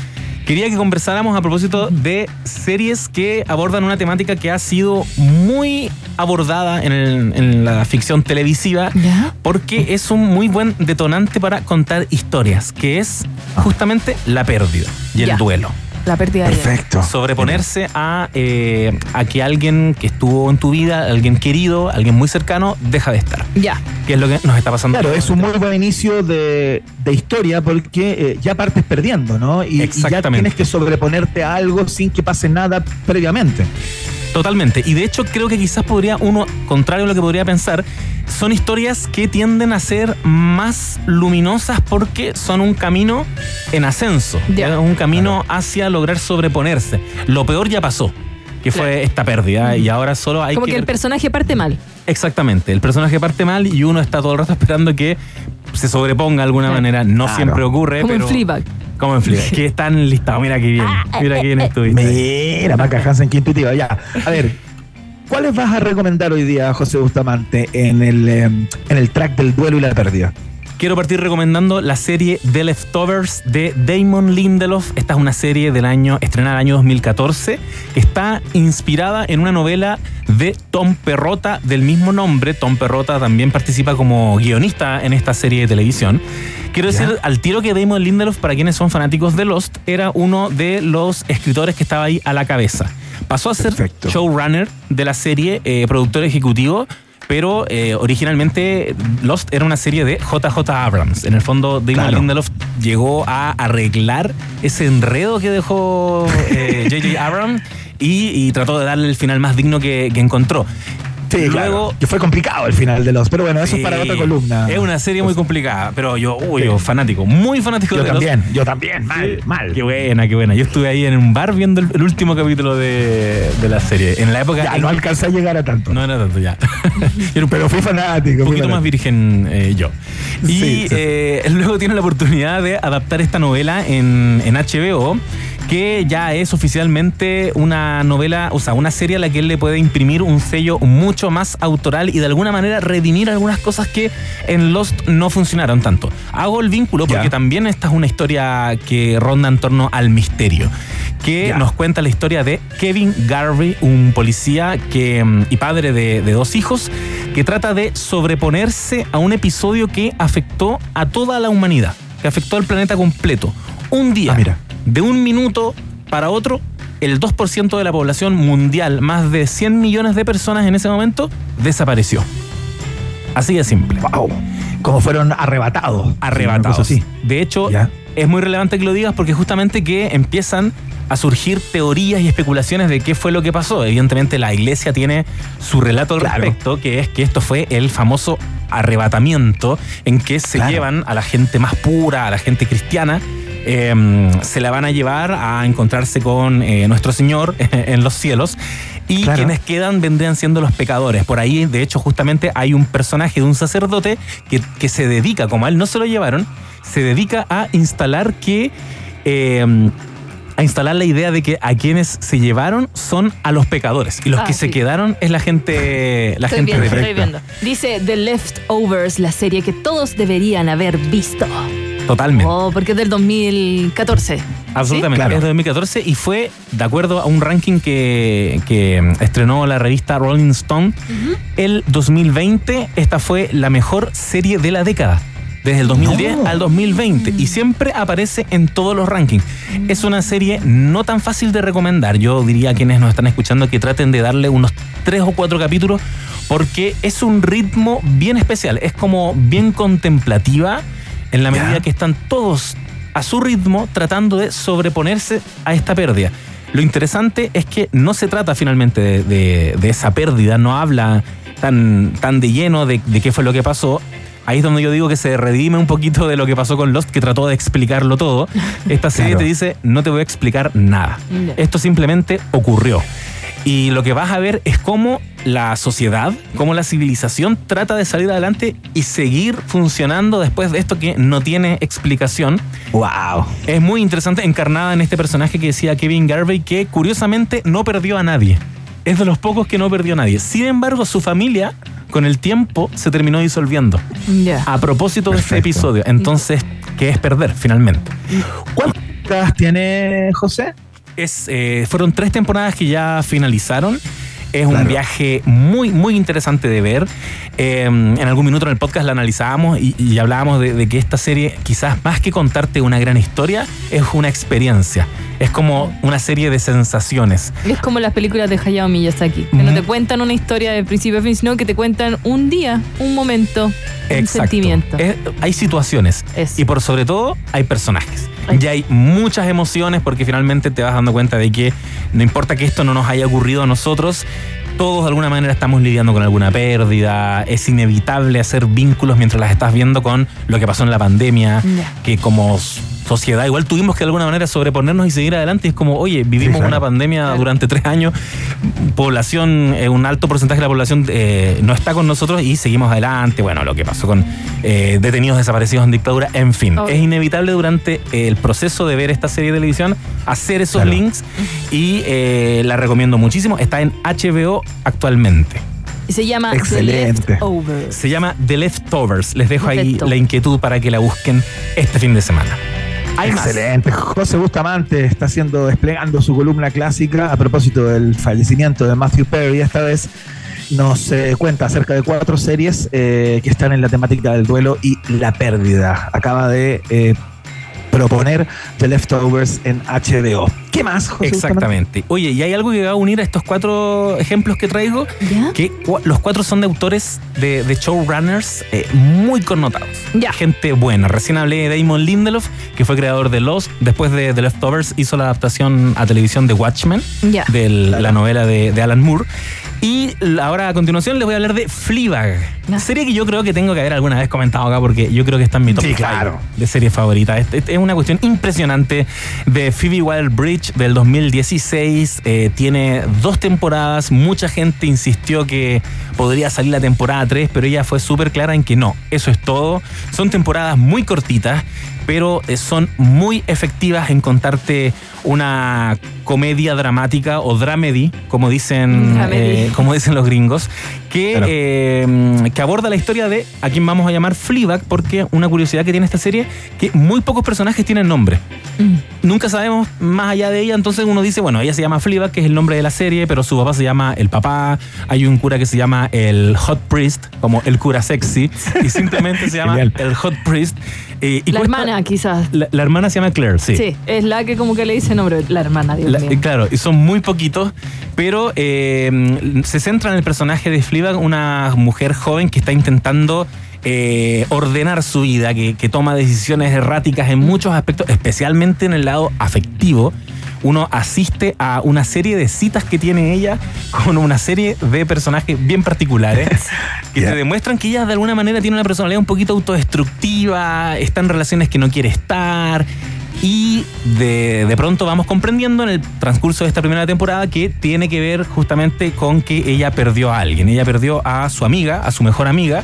quería que conversáramos a propósito de series que abordan una temática que ha sido muy abordada en, el- en la ficción televisiva porque es un muy buen detonante para contar historias, que es justamente la pérdida y el Ya. duelo. La pérdida de Perfecto. Sobreponerse a, eh, a que alguien que estuvo en tu vida, alguien querido, alguien muy cercano, deja de estar. Ya. Que es lo que nos está pasando. Claro, es un muy buen inicio de, de historia porque eh, ya partes perdiendo, ¿no? Y, y ya tienes que sobreponerte a algo sin que pase nada previamente. Totalmente. Y de hecho creo que quizás podría uno, contrario a lo que podría pensar, son historias que tienden a ser más luminosas porque son un camino en ascenso, un camino hacia lograr sobreponerse. Lo peor ya pasó, que fue esta pérdida, y ahora solo hay Como que... que el personaje parte mal. Exactamente, el personaje parte mal y uno está todo el rato esperando que se sobreponga de alguna manera. No Claro. siempre ocurre, Como en. Fleabag. Como en Fleabag, que están listados. Mira qué bien, mira qué bien estuviste. Mira, Maca Hansen, qué intuitiva. Ya, a ver, ¿cuáles vas a recomendar hoy día, José Bustamante, en el, eh, en el track del duelo y la pérdida? Quiero partir recomendando la serie The Leftovers de Damon Lindelof. Esta es una serie del año, estrenada el año 2014, que está inspirada en una novela de Tom Perrota del mismo nombre. Tom Perrota también participa como guionista en esta serie de televisión. Quiero decir al tiro que Damon Lindelof, para quienes son fanáticos de Lost, era uno de los escritores que estaba ahí a la cabeza. Pasó a ser Perfecto. showrunner de la serie, eh, productor ejecutivo, pero eh, originalmente Lost era una serie de JJ Abrams. En el fondo, Damon Claro. Lindelof llegó a arreglar ese enredo que dejó eh, J.J. Abrams y, y trató de darle el final más digno que, que encontró. Sí, Luego- claro, que fue complicado el final de los, pero bueno, eso es para otra columna. Es una serie muy complicada, pero yo, uy, yo fanático, muy fanático Yo de Lost. también, yo también, mal, mal. Qué buena, qué buena. Yo estuve ahí en un bar viendo el, el último capítulo de, de la serie. En la época. Ya, en- no alcancé a llegar a tanto. no era tanto ya. Era un pero fui fanático. un poquito más virgen eh, yo. Y eh, luego tiene la oportunidad de adaptar esta novela en, en HBO, que ya es oficialmente una novela, o sea, una serie a la que él le puede imprimir un sello mucho más autoral y de alguna manera redimir algunas cosas que en Lost no funcionaron tanto. Hago el vínculo porque también esta es una historia que ronda en torno al misterio, que nos cuenta la historia de Kevin Garvey, un policía que, mm, y padre de, de dos hijos, que trata de sobreponerse a un episodio que afectó a toda la humanidad, que afectó al planeta completo. Un día, Ah, mira. De un minuto para otro, el 2% de la población mundial, más de 100 millones de personas en ese momento, desapareció. Así de simple. Wow. Como fueron arrebatados. Arrebatados. Así. De hecho, Ya. es muy relevante que lo digas porque justamente que empiezan a surgir teorías y especulaciones de qué fue lo que pasó. Evidentemente la iglesia tiene su relato al Claro. respecto, que es que esto fue el famoso arrebatamiento en que se Claro. llevan a la gente más pura, a la gente cristiana, eh, se la van a llevar a encontrarse con eh, nuestro Señor en los cielos y Claro. quienes quedan vendrían siendo los pecadores. Por ahí, de hecho, justamente hay un personaje de un sacerdote que, que se dedica, como a él no se lo llevaron, se dedica a instalar que... eh, a instalar la idea de que a quienes se llevaron son a los pecadores y los Ah, que se quedaron es la gente la Estoy gente viendo, de estoy viendo. Dice The Leftovers, la serie que todos deberían haber visto. Totalmente Oh, porque es del 2014. Absolutamente, Claro. es de 2014 y fue de acuerdo a un ranking que, que estrenó la revista Rolling Stone el 2020. Esta fue la mejor serie de la década. Desde el 2010 No. al 2020 y siempre aparece en todos los rankings. Es una serie no tan fácil de recomendar. Yo diría a quienes nos están escuchando que traten de darle unos tres o cuatro capítulos porque es un ritmo bien especial. Es como bien contemplativa en la Ya. medida que están todos a su ritmo tratando de sobreponerse a esta pérdida. Lo interesante es que no se trata finalmente de, de- de esa pérdida, no habla tan, tan de lleno de, de qué fue lo que pasó. Ahí es donde yo digo que se redime un poquito de lo que pasó con Lost, que trató de explicarlo todo. Esta serie Claro. te dice, no te voy a explicar nada. Esto simplemente ocurrió. Y lo que vas a ver es cómo la sociedad, cómo la civilización trata de salir adelante y seguir funcionando después de esto que no tiene explicación. Wow. Es muy interesante encarnada en este personaje que decía Kevin Garvey, que curiosamente no perdió a nadie. Es de los pocos que no perdió a nadie. Sin embargo, su familia, con el tiempo, se terminó disolviendo. Ya. A propósito de este episodio. Entonces, ¿qué es perder finalmente? ¿Cuán- temporadas tiene José? Es, eh, fueron tres temporadas que ya finalizaron. Es un viaje muy, muy interesante de ver. Eh, en algún minuto en el podcast la analizábamos y, y hablábamos de, de que esta serie, quizás más que contarte una gran historia, es una experiencia. Es como una serie de sensaciones. Es como las películas de Hayao Miyazaki, que no te cuentan una historia de principio a fin, sino que te cuentan un día, un momento, un Exacto. sentimiento. Es- hay situaciones y por sobre todo hay personajes. Y hay muchas emociones porque finalmente te vas dando cuenta de que no importa que esto no nos haya ocurrido a nosotros, todos de alguna manera estamos lidiando con alguna pérdida, es inevitable hacer vínculos mientras las estás viendo con lo que pasó en la pandemia, Ya. que como sociedad igual tuvimos que de alguna manera sobreponernos y seguir adelante. Es como, oye, vivimos claro. una pandemia durante tres años, población, eh, un alto porcentaje de la población eh, no está con nosotros y seguimos adelante. Bueno, lo que pasó con eh, detenidos desaparecidos en dictadura, en fin. Es inevitable durante el proceso de ver esta serie de televisión hacer esos Claro. links y eh, la recomiendo muchísimo. Está en HBO actualmente. Y se llama Excelente. The Leftovers. Se llama The Leftovers. Les dejo ahí Leftovers. la inquietud para que la busquen este fin de semana. Excelente. José Bustamante está haciendo, desplegando su columna clásica a propósito del fallecimiento de Matthew Perry. Esta vez nos eh, cuenta acerca de cuatro series eh, que están en la temática del duelo y la pérdida. Acaba de eh, proponer The Leftovers en HBO. ¿Qué más, José? Exactamente. Oye, y hay algo que va a unir a estos cuatro ejemplos que traigo, ¿Ya? que los cuatro son de autores de, de showrunners eh, muy connotados. Ya. Gente buena. Recién hablé de Damon Lindelof, que fue creador de Lost. Después de The Leftovers hizo la adaptación a televisión de Watchmen, Ya. de la novela de, de Alan Moore. Y ahora a continuación les voy a hablar de Fleabag. Ya. Serie que yo creo que tengo que haber alguna vez comentado acá porque yo creo que está en mi top Sí, claro. de series favoritas. Es, es- es una cuestión impresionante de Phoebe Waller-Bridge del 2016. Eh, tiene dos temporadas. Mucha gente insistió que podría salir la temporada 3, pero ella fue súper clara en que no. Eso es todo. Son temporadas muy cortitas, pero eh, son muy efectivas en contarte una comedia dramática o dramedy, como dicen, Dramedy. eh, como dicen los gringos, que, Claro. eh, que aborda la historia de a quien vamos a llamar Fleabag, porque una curiosidad que tiene esta serie, que muy pocos personajes tienen nombre. Mm. Nunca sabemos más allá de ella, entonces uno dice, bueno, ella se llama Fleabag, que es el nombre de la serie, pero su papá se llama el papá, hay un cura que se llama el Hot Priest, como el cura sexy, y simplemente se llama Genial. el Hot Priest. eh, y La cuesta- hermana, quizás. La, la hermana se llama Claire, Sí. es la que como que le dice nombre. La hermana, Dios la- claro, y son muy poquitos, pero eh, se centra en el personaje de Fleabag, una mujer joven que está intentando eh, ordenar su vida, que, que toma decisiones erráticas en muchos aspectos, especialmente en el lado afectivo. Uno asiste a una serie de citas que tiene ella con una serie de personajes bien particulares que te demuestran que ella de alguna manera tiene una personalidad un poquito autodestructiva, está en relaciones que no quiere estar, y de, de pronto vamos comprendiendo en el transcurso de esta primera temporada que tiene que ver justamente con que ella perdió a alguien. Ella perdió a su amiga, a su mejor amiga.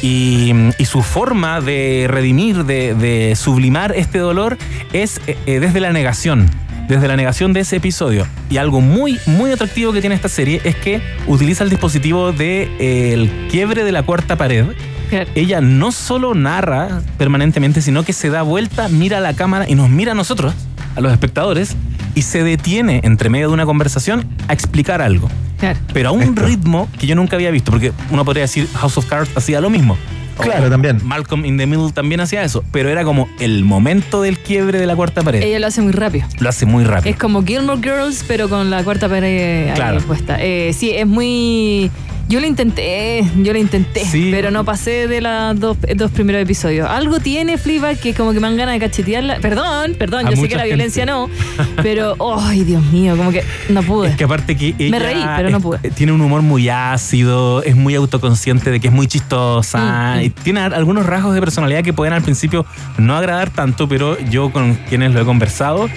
Y, su forma de redimir, de, sublimar este dolor es eh, eh, desde la negación. Desde la negación de ese episodio. Y algo muy, muy atractivo que tiene esta serie es que utiliza el dispositivo del de, eh, quiebre de la cuarta pared Claro. ella no solo narra permanentemente, sino que se da vuelta, mira a la cámara y nos mira a nosotros, a los espectadores, y se detiene entre medio de una conversación a explicar algo. Claro. Pero a un ritmo que yo nunca había visto, porque uno podría decir House of Cards hacía lo mismo. Claro, O también. Malcolm in the Middle también hacía eso, pero era como el momento del quiebre de la cuarta pared. Ella lo hace muy rápido. Lo hace muy rápido. Es como Gilmore Girls, pero con la cuarta pared ahí Claro. puesta. Eh, sí, es muy. Yo lo intenté, yo lo intenté, Sí. pero no pasé de los dos, dos primeros episodios. Algo tiene Fleabag que como que me dan ganas de cachetearla. Perdón, perdón, A yo sé que la gente. violencia no, pero, ay, Dios mío, como que no pude. Es que aparte que ella Me reí, pero no es- pude. tiene un humor muy ácido, es muy autoconsciente de que es muy chistosa, Mm, mm. y tiene algunos rasgos de personalidad que pueden al principio no agradar tanto, pero yo con quienes lo he conversado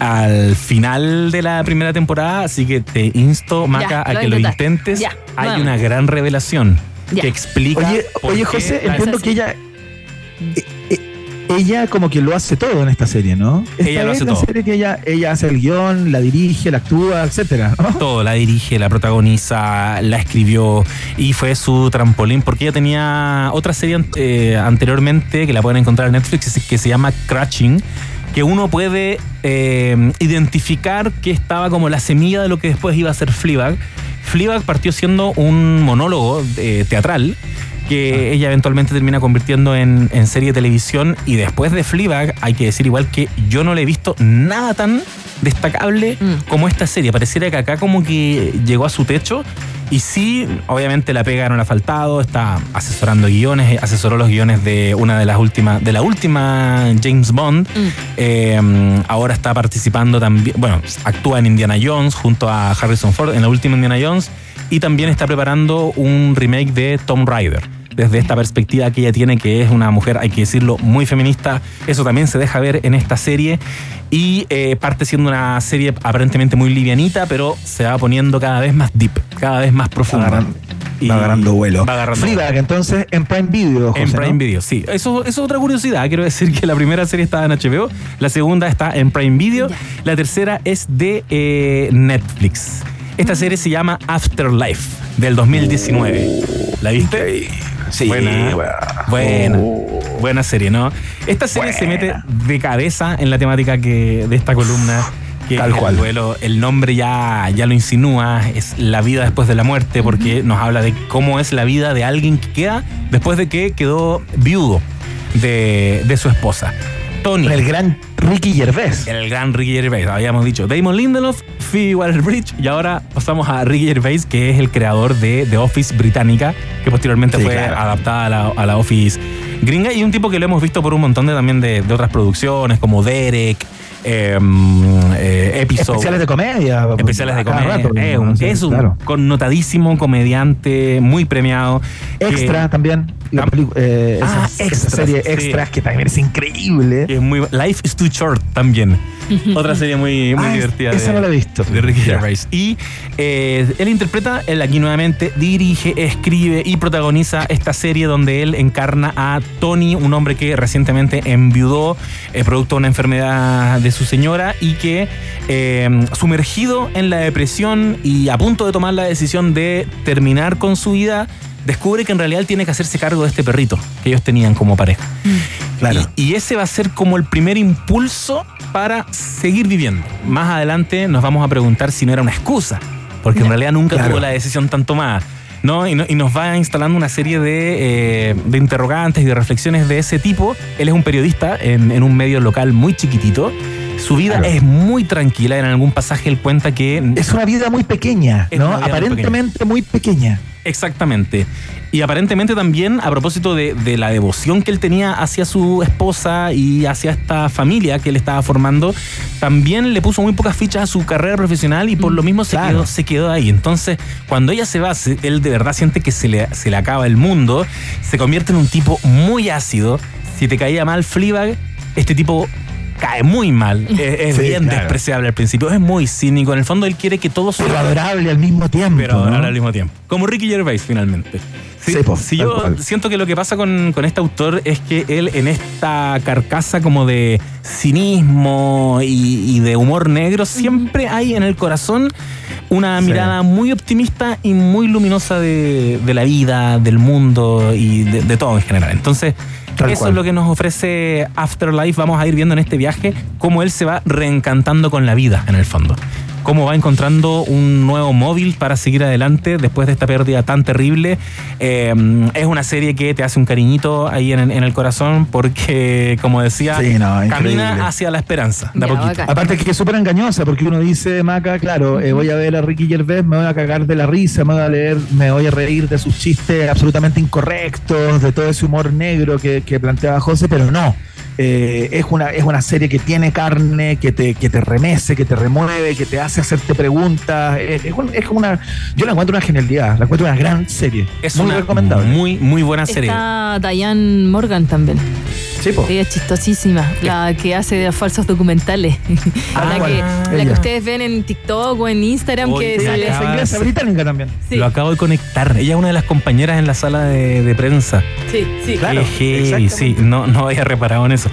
al final de la primera temporada, así que te insto, Maca, Ya, a lo que lo intentes. Ya, Hay una gran revelación Ya. que explica. Oye, por oye qué José, entiendo que ella. eh, eh, ella como que lo hace todo en esta serie, ¿no? Esta Ella lo es hace la todo. serie que ella, ella hace el guion, la dirige, la actúa, etcétera. ¿no? Todo, la dirige, la protagoniza, la escribió y fue su trampolín porque ella tenía otra serie eh, anteriormente que la pueden encontrar en Netflix que se llama Crashing que uno puede eh, identificar que estaba como la semilla de lo que después iba a ser Fleabag. Fleabag partió siendo un monólogo eh, teatral que ella eventualmente termina convirtiendo en, en serie de televisión y después de Fleabag hay que decir igual que yo no le he visto nada tan destacable como esta serie. Pareciera que acá como que llegó a su techo y sí, obviamente la pega no le ha faltado, está asesorando guiones, asesoró los guiones de una de las últimas, de la última James Bond. Eh, ahora está participando también, bueno, actúa en Indiana Jones junto a Harrison Ford en la última Indiana Jones y también está preparando un remake de Tomb Raider. Desde esta perspectiva que ella tiene, que es una mujer, hay que decirlo, muy feminista, eso también se deja ver en esta serie. Y eh, parte siendo una serie aparentemente muy livianita, pero se va poniendo cada vez más deep, cada vez más profunda. Y Va agarrando vuelo. Va agarrando Fleabag, entonces, en Prime Video, José, en Prime ¿no? Video, sí. Eso, eso es otra curiosidad. Quiero decir que la primera serie está en HBO, la segunda está en Prime Video, la tercera es de eh, Netflix. Esta serie se llama Afterlife, del 2019. ¿La viste? Sí, buena. Buena. Buena serie, ¿no? Esta serie se mete de cabeza en la temática que, de esta columna. Que Tal cual. El duelo, el nombre ya, ya lo insinúa, es la vida después de la muerte, porque nos habla de cómo es la vida de alguien que queda después de que quedó viudo de, de su esposa. Tony. El gran Ricky Gervais. El gran Ricky Gervais, habíamos dicho. Damon Lindelof, Phoebe Waller-Bridge y ahora pasamos a Ricky Gervais, que es el creador de The Office británica, que posteriormente Sí, fue claro. adaptada a la, a la Office gringa y un tipo que lo hemos visto por un montón de también de, de otras producciones como Derek, eh, eh, Episode. Especiales de comedia. Especiales de comedia. rato, es un, sí, es un claro. connotadísimo comediante, muy premiado. que- Extra también. La eh, Ah, esa, serie sí. extras que también es increíble. que es muy, Life is Too Short también. Otra serie muy, muy Ah, divertida. esa de- no la he visto. De Ricky. Gervais. Y eh, él interpreta, él aquí nuevamente dirige, escribe y protagoniza esta serie donde él encarna a Tony, un hombre que recientemente enviudó, eh, producto de una enfermedad de su señora y que eh, sumergido en la depresión y a punto de tomar la decisión de terminar con su vida, descubre que en realidad él tiene que hacerse cargo de este perrito que ellos tenían como pareja. Claro. Y, y ese va a ser como el primer impulso para seguir viviendo. Más adelante nos vamos a preguntar si no era una excusa, porque en realidad nunca Claro. tuvo la decisión tan tomada. ¿no? Y, no- y nos va instalando una serie de, eh, de interrogantes y de reflexiones de ese tipo. Él es un periodista en, en un medio local muy chiquitito. Su vida Claro. es muy tranquila. En algún pasaje él cuenta que Es una vida muy pequeña, ¿no? muy Aparentemente muy pequeña. Exactamente. Y aparentemente también a propósito de, de la devoción que él tenía hacia su esposa y hacia esta familia que él estaba formando, también le puso muy pocas fichas a su carrera profesional y por lo mismo se, quedó, se quedó ahí. Entonces, cuando ella se va, él de verdad siente que se le, se le acaba el mundo, se convierte en un tipo muy ácido. Si te caía mal Fleabag, este tipo cae muy mal. Es, es Sí, bien claro. despreciable al principio, es muy cínico. En el fondo él quiere que todo Pero adorable al mismo tiempo. pero ¿no? ahora al mismo tiempo. Como Ricky Gervais, finalmente. Sí, Sí, tal yo cual. siento que lo que pasa con, con este autor es que él en esta carcasa como de cinismo y, y de humor negro, siempre hay en el corazón una Sí. mirada muy optimista y muy luminosa de, de la vida, del mundo y de, de todo en general. Entonces, Tal eso cual. es lo que nos ofrece Afterlife. Vamos a ir viendo en este viaje cómo él se va reencantando con la vida, en el fondo. Cómo va encontrando un nuevo móvil para seguir adelante después de esta pérdida tan terrible. Eh, es una serie que te hace un cariñito ahí en, en el corazón porque, como decía, Sí, no, increíble. camina hacia la esperanza. De a Ya, poquito. bacán. Aparte que es súper engañosa, porque uno dice, Maca, claro, eh, voy a ver a Ricky Gervais, me voy a cagar de la risa, me voy a leer, me voy a reír de sus chistes absolutamente incorrectos, de todo ese humor negro que, que planteaba José, pero no. Eh, es, una, es una serie que tiene carne, que te, que te remece, que te remueve, que te hace hacerte preguntas. Es, es un- es como una. Yo la encuentro una genialidad, la encuentro una gran serie. Es muy una recomendable. muy, muy buena serie. Está Diane Morgan también. Sí, po. Ella es chistosísima, la que hace de falsos documentales. Ah, la, que, la ustedes ven en TikTok o en Instagram que sale. Es inglesa, británica también. Sí. Lo acabo de conectar. Ella es una de las compañeras en la sala de, de prensa. Sí, sí. Claro, sí, no, no había reparado en eso.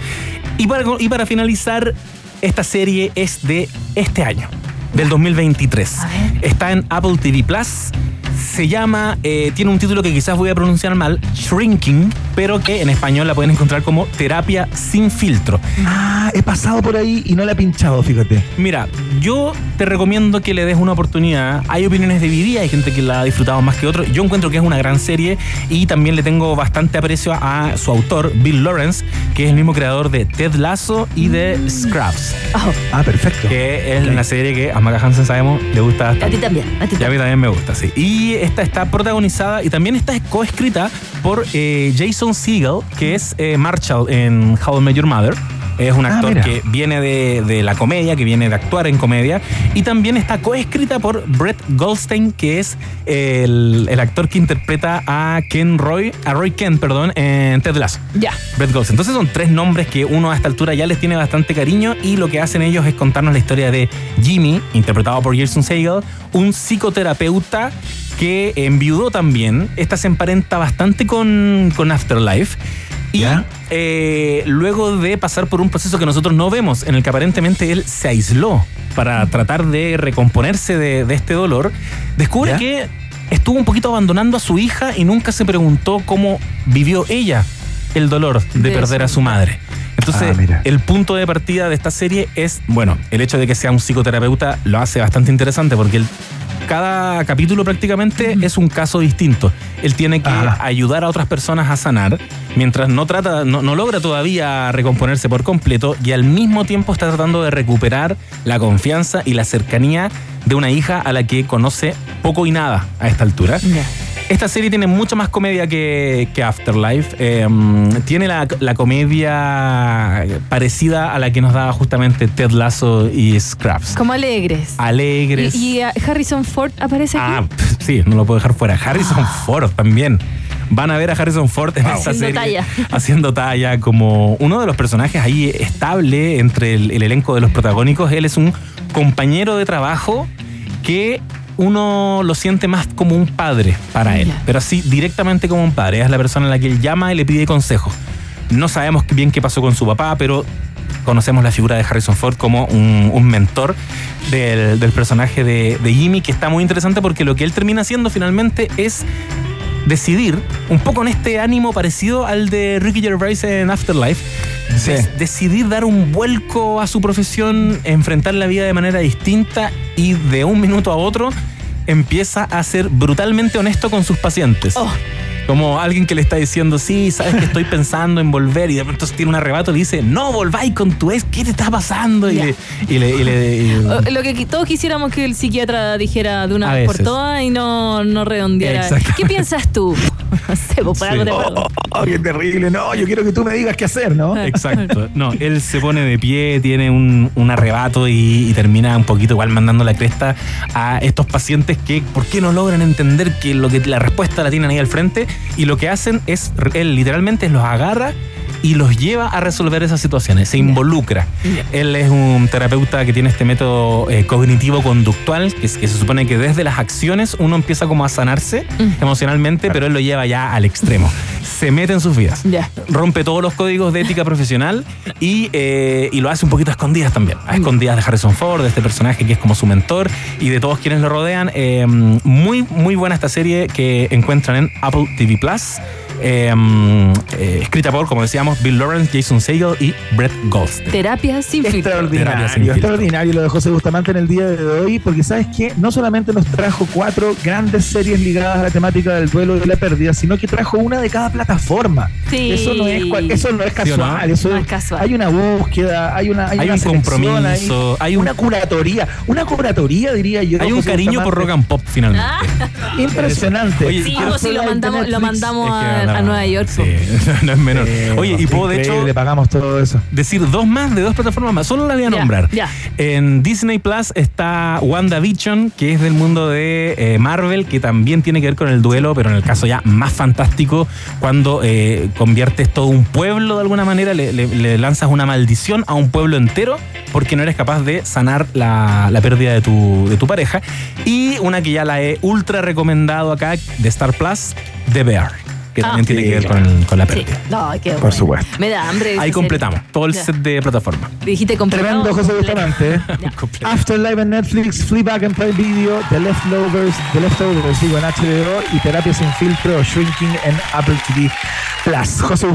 Y para, y para finalizar, esta serie es de este año, del 2023. A ver. Está en Apple TV Plus. Se llama, eh, tiene un título que quizás voy a pronunciar mal, Shrinking, pero que en español la pueden encontrar como Terapia sin filtro. Ah, he pasado por ahí y no la he pinchado, fíjate. Mira, yo te recomiendo que le des una oportunidad. Hay opiniones divididas, hay gente que la ha disfrutado más que otros. Yo encuentro que es una gran serie y también le tengo bastante aprecio a su autor, Bill Lawrence, que es el mismo creador de Ted Lasso y de Scraps, Oh, Ah, perfecto. que es una serie que a Maca Hansen sabemos le gusta a ti también, a ti Y a mí también. también me gusta, sí. Y esta está protagonizada y también está coescrita por eh, Jason Segel, que es eh, Marshall en How I Met Your Mother. Es un Ah, actor que viene de, de la comedia, que viene de actuar en comedia. Y también está coescrita por Brett Goldstein, que es el, el actor que interpreta a Ken Roy, a Roy Kent, perdón, en Ted Lasso. Ya. Brett Goldstein. Entonces son tres nombres que uno a esta altura ya les tiene bastante cariño y lo que hacen ellos es contarnos la historia de Jimmy, interpretado por Jason Segel, un psicoterapeuta que enviudó también. Esta se emparenta bastante con, con Afterlife. Y ¿Ya? eh, luego de pasar por un proceso que nosotros no vemos, en el que aparentemente él se aisló para tratar de recomponerse de, de este dolor, descubre ¿Ya? que estuvo un poquito abandonando a su hija y nunca se preguntó cómo vivió ella el dolor de, De perder a su madre. Entonces, Ah, el punto de partida de esta serie es, bueno, el hecho de que sea un psicoterapeuta lo hace bastante interesante porque él- cada capítulo prácticamente es un caso distinto. Él tiene que Ajá. ayudar a otras personas a sanar, mientras no trata, no, no logra todavía recomponerse por completo y al mismo tiempo está tratando de recuperar la confianza y la cercanía de una hija a la que conoce poco y nada a esta altura. Esta serie tiene mucha más comedia que, que Afterlife. Eh, tiene la, la comedia parecida a la que nos daba justamente Ted Lasso y Scraps. Como alegres. Alegres. Y, y, uh, Harrison Ford aparece aquí. Ah, sí, no lo puedo dejar fuera. Harrison Ford también. Van a ver a Harrison Ford en esta Haciendo serie talla. haciendo talla como uno de los personajes ahí estable entre el, el elenco de los protagónicos. Él es un compañero de trabajo que uno lo siente más como un padre para él, pero así directamente como un padre. Es la persona a la que él llama y le pide consejo. No sabemos bien qué pasó con su papá, pero conocemos la figura de Harrison Ford como un, un mentor del, del personaje de, de Jimmy, que está muy interesante porque lo que él termina haciendo finalmente es decidir, un poco en este ánimo parecido al de Ricky Gervais en Afterlife, Sí. des- decidir dar un vuelco a su profesión, enfrentar la vida de manera distinta y de un minuto a otro empieza a ser brutalmente honesto con sus pacientes. Oh. Como alguien que le está diciendo, sí, sabes que estoy pensando en volver, y de pronto tiene un arrebato y le dice, no, volváis con tu ex, ¿qué te está pasando? Y le, y le- y le- y- Lo que todos quisiéramos que el psiquiatra dijera de una vez por todas y no, no redondeara. ¿Qué piensas tú? No sé, por Sí. Oh, oh, qué terrible. No, yo quiero que tú me digas qué hacer, ¿no? Exacto. No, él se pone de pie, tiene un, un arrebato y, y termina un poquito igual mandando la cresta a estos pacientes que, ¿por qué no logran entender que, lo que la respuesta la tienen ahí al frente? Y lo que hacen es, él literalmente los agarra y los lleva a resolver esas situaciones, se involucra. Él es un terapeuta que tiene este método eh, cognitivo-conductual, que, se supone que desde las acciones uno empieza como a sanarse emocionalmente, pero él lo lleva ya al extremo. Se mete en sus vidas rompe todos los códigos de ética profesional y, eh, y lo hace un poquito a escondidas también. A escondidas de Harrison Ford, de este personaje que es como su mentor y de todos quienes lo rodean. Eh, muy, muy buena esta serie que encuentran en Apple TV Plus. Eh, eh, escrita por, como decíamos, Bill Lawrence, Jason Segel y Brett Goldstein. Terapia sin filtro. Terapia sin Extraordinario, filtro. extraordinario lo de José Bustamante en el día de hoy, porque sabes que no solamente nos trajo cuatro grandes series ligadas a la temática del duelo y de la pérdida, sino que trajo una de cada plataforma. Sí. Eso no es eso no es ¿Sí o no? casual, eso No es casual. hay una búsqueda, hay una hay, Hay una un compromiso, hay un- una curatoría, una curatoría diría yo. Hay un José cariño por rock and pop finalmente. Impresionante. Oye, Sí, sí, lo mandamos, lo mandamos Es a a Nueva York. Sí, no es menor. Oye, y puedo de hecho Le pagamos todo eso. decir dos más de dos plataformas más. Solo la voy a Ya, nombrar. ya. En Disney Plus está WandaVision, que es del mundo de eh, Marvel, que también tiene que ver con el duelo, pero en el caso ya más fantástico, cuando eh, conviertes todo un pueblo de alguna manera, le, le- le lanzas una maldición a un pueblo entero porque no eres capaz de sanar la, la pérdida de tu, de tu pareja. Y una que ya la he ultra recomendado acá, de Star Plus, The Bear, que Ah. también tiene Sí. que ver con, con la Sí. pérdida. No, qué Por bueno. supuesto. Me da hambre. Ahí completamos todo el Ya. set de plataforma. Dijiste completado. Tremendo José. Bustamante. Afterlife en Netflix, Fleabag en Prime Video, The Leftovers, The Leftovers digo en HBO y Terapia sin filtro o Shrinking en Apple TV Plus. José